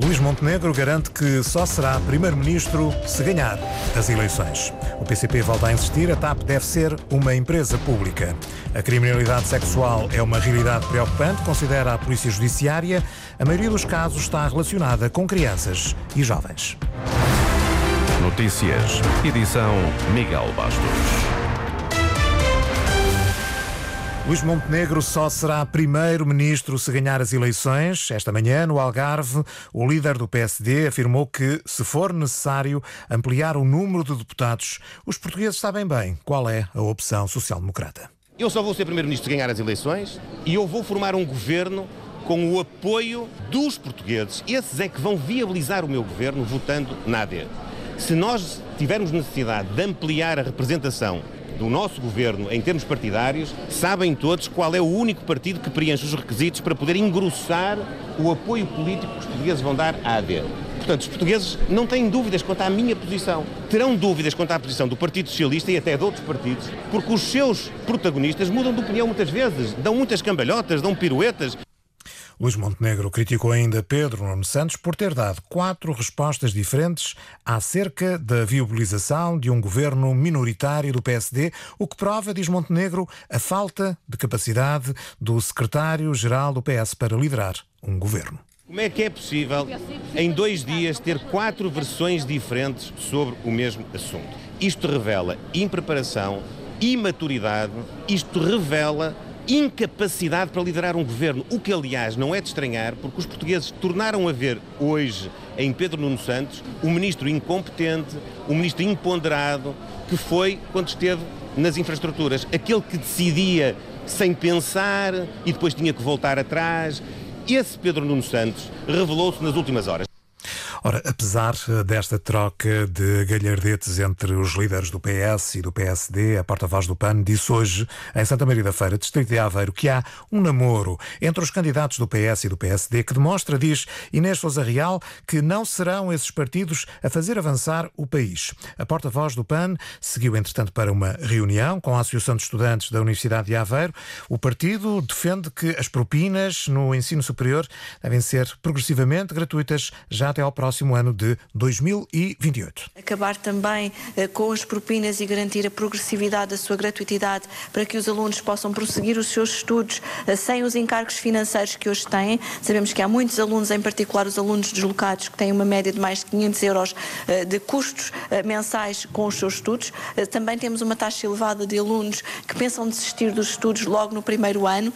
Luís Montenegro garante que só será primeiro-ministro se ganhar as eleições. O PCP volta a insistir, a TAP deve ser uma empresa pública. A criminalidade sexual é uma realidade preocupante, considera a Polícia Judiciária. A maioria dos casos está relacionada com crianças e jovens. Notícias, edição Miguel Bastos. Luís Montenegro só será primeiro-ministro se ganhar as eleições. Esta manhã, no Algarve, o líder do PSD afirmou que, se for necessário ampliar o número de deputados, os portugueses sabem bem qual é a opção social-democrata. Eu só vou ser primeiro-ministro se ganhar as eleições e eu vou formar um governo com o apoio dos portugueses. Esses é que vão viabilizar o meu governo votando na AD. Se nós tivermos necessidade de ampliar a representação do nosso governo em termos partidários, sabem todos qual é o único partido que preenche os requisitos para poder engrossar o apoio político que os portugueses vão dar à AD. Portanto, os portugueses não têm dúvidas quanto à minha posição. Terão dúvidas quanto à posição do Partido Socialista e até de outros partidos, porque os seus protagonistas mudam de opinião muitas vezes, dão muitas cambalhotas, dão piruetas. Luís Montenegro criticou ainda Pedro Nuno Santos por ter dado quatro respostas diferentes acerca da viabilização de um governo minoritário do PSD, o que prova, diz Montenegro, a falta de capacidade do secretário-geral do PS para liderar um governo. Como é que é possível, em dois dias, ter quatro versões diferentes sobre o mesmo assunto? Isto revela impreparação, imaturidade, isto revela incapacidade para liderar um governo, o que aliás não é de estranhar, porque os portugueses tornaram a ver hoje em Pedro Nuno Santos um ministro incompetente, um ministro imponderado, que foi quando esteve nas infraestruturas, aquele que decidia sem pensar e depois tinha que voltar atrás. Esse Pedro Nuno Santos revelou-se nas últimas horas. Ora, apesar eh, desta troca de galhardetes entre os líderes do PS e do PSD, a porta-voz do PAN disse hoje, em Santa Maria da Feira, distrito de Aveiro, que há um namoro entre os candidatos do PS e do PSD que demonstra, diz Inês Sousa Real, que não serão esses partidos a fazer avançar o país. A porta-voz do PAN seguiu, entretanto, para uma reunião com a Associação de Estudantes da Universidade de Aveiro. O partido defende que as propinas no ensino superior devem ser progressivamente gratuitas já até ao próximo próximo ano de 2028. Acabar também eh, com as propinas e garantir a progressividade da sua gratuitidade para que os alunos possam prosseguir os seus estudos eh, sem os encargos financeiros que hoje têm. Sabemos que há muitos alunos, em particular os alunos deslocados, que têm uma média de mais de 500 euros eh, de custos mensais com os seus estudos. Também temos uma taxa elevada de alunos que pensam desistir dos estudos logo no primeiro ano.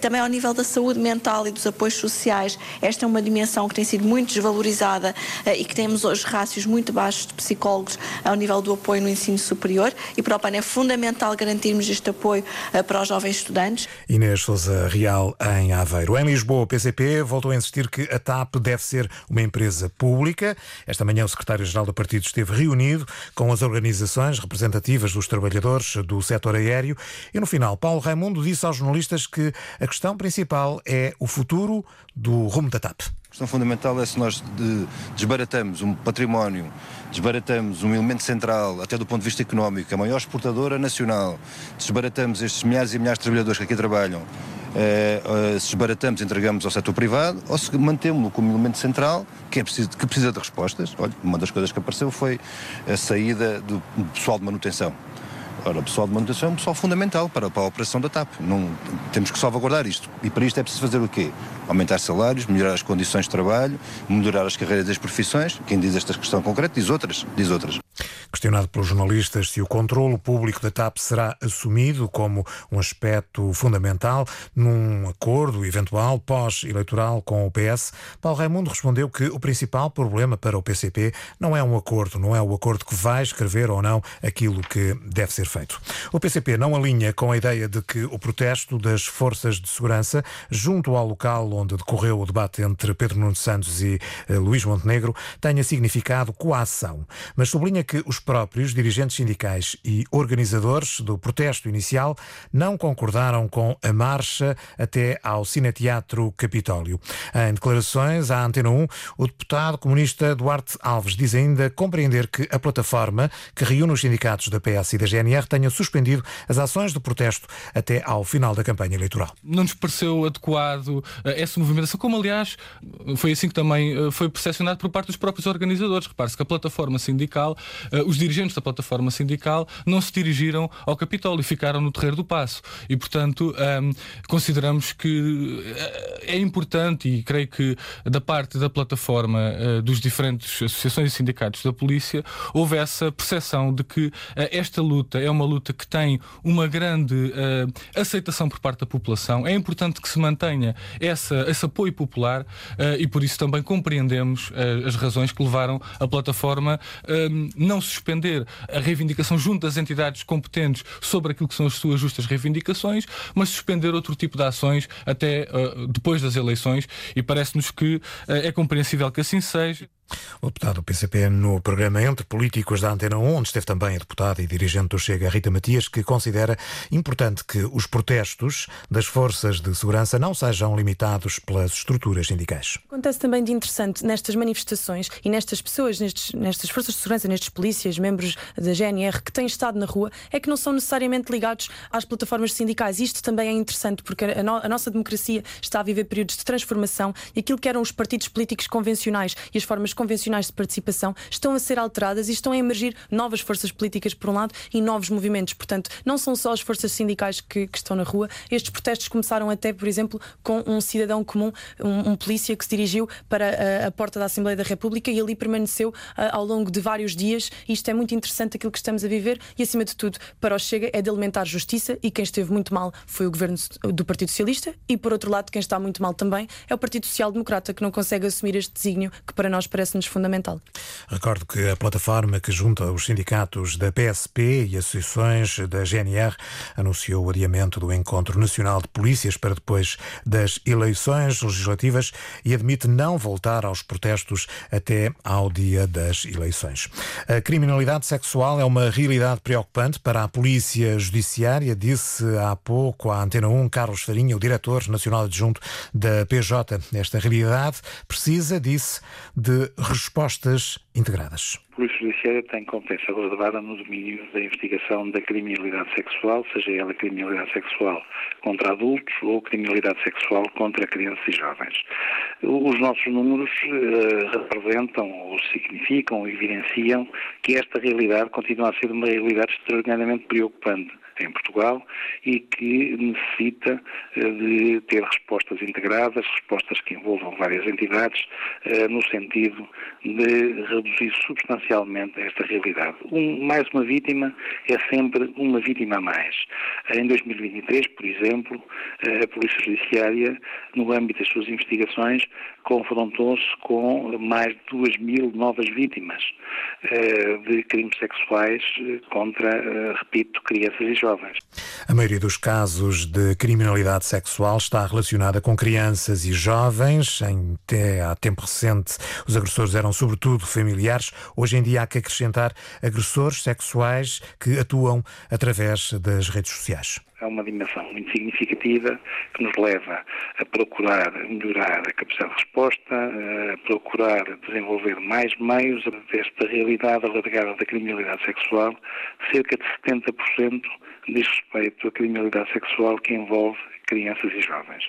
Também ao nível da saúde mental e dos apoios sociais, esta é uma dimensão que tem sido muito desvalorizada e que temos hoje rácios muito baixos de psicólogos ao nível do apoio no ensino superior e para o PAN é fundamental garantirmos este apoio eh, para os jovens estudantes. Inês Souza Real em Aveiro. Em Lisboa, o PCP voltou a insistir que a TAP deve ser uma empresa pública. Esta manhã o secretário-geral do partido esteve reunido com as organizações representativas dos trabalhadores do setor aéreo e no final Paulo Raimundo disse aos jornalistas que a questão principal é o futuro do rumo da TAP. A questão fundamental é se nós desbaratamos um património, desbaratamos um elemento central, até do ponto de vista económico, a maior exportadora nacional, desbaratamos estes milhares e milhares de trabalhadores que aqui trabalham, eh, eh, se desbaratamos, entregamos ao setor privado, ou se mantemos-lo como elemento central, que, é preciso, que precisa de respostas. Olha, uma das coisas que apareceu foi a saída do pessoal de manutenção. Ora, o pessoal de manutenção é um pessoal fundamental para, para a operação da TAP. Não, temos que salvaguardar isto. E para isto é preciso fazer o quê? Aumentar salários, melhorar as condições de trabalho, melhorar as carreiras das profissões. Quem diz esta questão concreta diz outras. Diz outras. Questionado pelos jornalistas se o controlo público da TAP será assumido como um aspecto fundamental num acordo eventual pós-eleitoral com o PS, Paulo Raimundo respondeu que o principal problema para o PCP não é um acordo, não é o acordo que vai escrever ou não aquilo que deve ser feito. O PCP não alinha com a ideia de que o protesto das forças de segurança junto ao local onde decorreu o debate entre Pedro Nuno Santos e eh, Luís Montenegro tenha significado coação, mas sublinha que os os próprios dirigentes sindicais e organizadores do protesto inicial não concordaram com a marcha até ao Cineteatro Capitólio. Em declarações à Antena 1, o deputado comunista Duarte Alves diz ainda compreender que a plataforma que reúne os sindicatos da PS e da GNR tenha suspendido as ações de protesto até ao final da campanha eleitoral. Não nos pareceu adequado eh, essa movimentação, como aliás foi assim que também eh, foi percepcionado por parte dos próprios organizadores. Repare-se que a plataforma sindical, eh, os dirigentes da plataforma sindical não se dirigiram ao Capitólio e ficaram no Terreiro do Passo. E, portanto, ehm, consideramos que é importante e creio que da parte da plataforma dos diferentes associações e sindicatos da polícia houve essa percepção de que esta luta é uma luta que tem uma grande aceitação por parte da população. É importante que se mantenha essa, esse apoio popular uh, e por isso também compreendemos uh, as razões que levaram a plataforma uh, não suspender a reivindicação junto das entidades competentes sobre aquilo que são as suas justas reivindicações, mas suspender outro tipo de ações até eh, depois das eleições e parece-nos que é compreensível que assim seja. O deputado do PCP no programa Entre Políticos da Antena 1, onde esteve também a deputada e dirigente do Chega, Rita Matias, que considera importante que os protestos das forças de segurança não sejam limitados pelas estruturas sindicais. Acontece também de interessante nestas manifestações e nestas pessoas, nestes, nestas forças de segurança, nestes polícias, membros da GNR que têm estado na rua, é que não são necessariamente ligados às plataformas sindicais. Isto também é interessante porque a, no, a nossa democracia está a viver períodos de transformação e aquilo que eram os partidos políticos convencionais e as formas convencionais de participação estão a ser alteradas e estão a emergir novas forças políticas, por um lado, e novos movimentos. Portanto, não são só as forças sindicais que, que estão na rua. Estes protestos começaram até, por exemplo, com um cidadão comum, um, um polícia que se dirigiu para a, a, porta da Assembleia da República e ali permaneceu a, ao longo de vários dias. Isto é muito interessante aquilo que estamos a viver e, acima de tudo, para o Chega é de alimentar justiça e quem esteve muito mal foi o governo do Partido Socialista e, por outro lado, quem está muito mal também é o Partido Social Democrata que não consegue assumir este desígnio que para nós parece parece-nos fundamental. Recordo que a plataforma que junta os sindicatos da PSP e associações da GNR anunciou o adiamento do Encontro Nacional de Polícias para depois das eleições legislativas e admite não voltar aos protestos até ao dia das eleições. A criminalidade sexual é uma realidade preocupante para a Polícia Judiciária, disse há pouco à Antena 1 Carlos Farinha, o diretor nacional adjunto da PJ. Esta realidade precisa, disse, de respostas integradas. A Polícia Judiciária tem competência reservada no domínio da investigação da criminalidade sexual, seja ela criminalidade sexual contra adultos ou criminalidade sexual contra crianças e jovens. Os nossos números uh, representam ou significam evidenciam que esta realidade continua a ser uma realidade extraordinariamente preocupante em Portugal e que necessita eh, de ter respostas integradas, respostas que envolvam várias entidades, eh, no sentido de reduzir substancialmente esta realidade. Um, mais uma vítima é sempre uma vítima a mais. Em 2023, por exemplo, eh, a Polícia Judiciária, no âmbito das suas investigações, confrontou-se com mais de 2 mil novas vítimas de crimes sexuais contra, repito, crianças e jovens jovens. A maioria dos casos de criminalidade sexual está relacionada com crianças e jovens. Em, até há tempo recente, os agressores eram sobretudo familiares. Hoje em dia há que acrescentar agressores sexuais que atuam através das redes sociais é uma dimensão muito significativa que nos leva a procurar melhorar a capacidade de resposta, a procurar desenvolver mais meios desta realidade alargada da criminalidade sexual. Cerca de 70% diz respeito à criminalidade sexual que envolve crianças e jovens.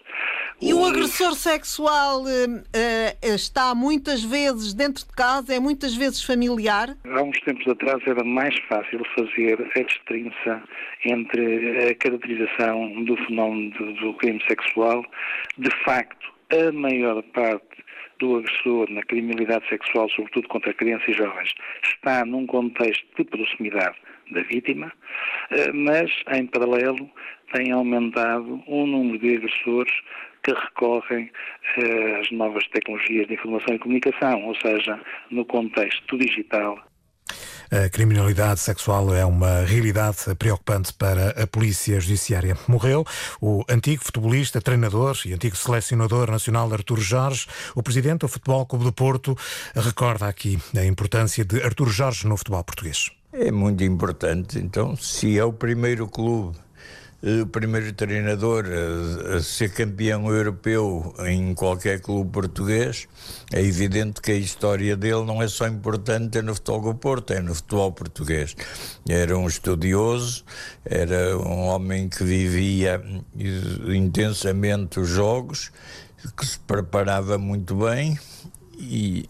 E o agressor sexual uh, está muitas vezes dentro de casa, é muitas vezes familiar? Há uns tempos atrás era mais fácil fazer a distinção entre a caracterização do fenómeno do, do crime sexual. De facto, a maior parte do agressor na criminalidade sexual, sobretudo contra crianças e jovens, está num contexto de proximidade da vítima, eh, mas, em paralelo, tem aumentado o número de agressores que recorrem eh, às novas tecnologias de informação e comunicação, ou seja, no contexto digital a criminalidade sexual é uma realidade preocupante para a Polícia Judiciária. Morreu o antigo futebolista, treinador e antigo selecionador nacional Artur Jorge. O presidente do Futebol Clube do Porto recorda aqui a importância de Artur Jorge no futebol português. É muito importante. Então, se é o primeiro clube o primeiro treinador a, ser campeão europeu em qualquer clube português, é evidente que a história dele não é só importante no futebol do Porto, é no futebol português. Era um estudioso, era um homem que vivia intensamente os jogos, que se preparava muito bem e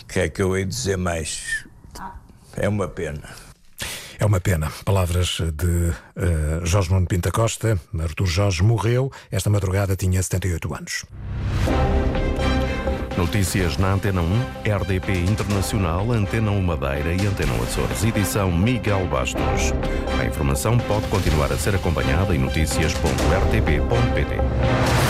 o que é que eu ia dizer mais? É uma pena. É uma pena. Palavras de uh, Jorge Nuno Pinta Costa. Artur Jorge morreu. Esta madrugada tinha 78 anos. Notícias na Antena 1, RDP Internacional, Antena 1 Madeira e Antena 1 Açores. Edição Miguel Bastos. A informação pode continuar a ser acompanhada em notícias.rtp.pt.